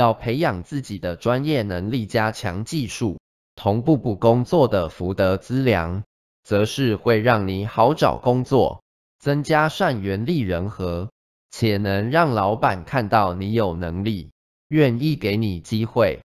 要培养自己的专业能力，加强技术，同步补工作的福德资粮，则是会让你好找工作，增加善缘利人和，且能让老板看到你有能力，愿意给你机会。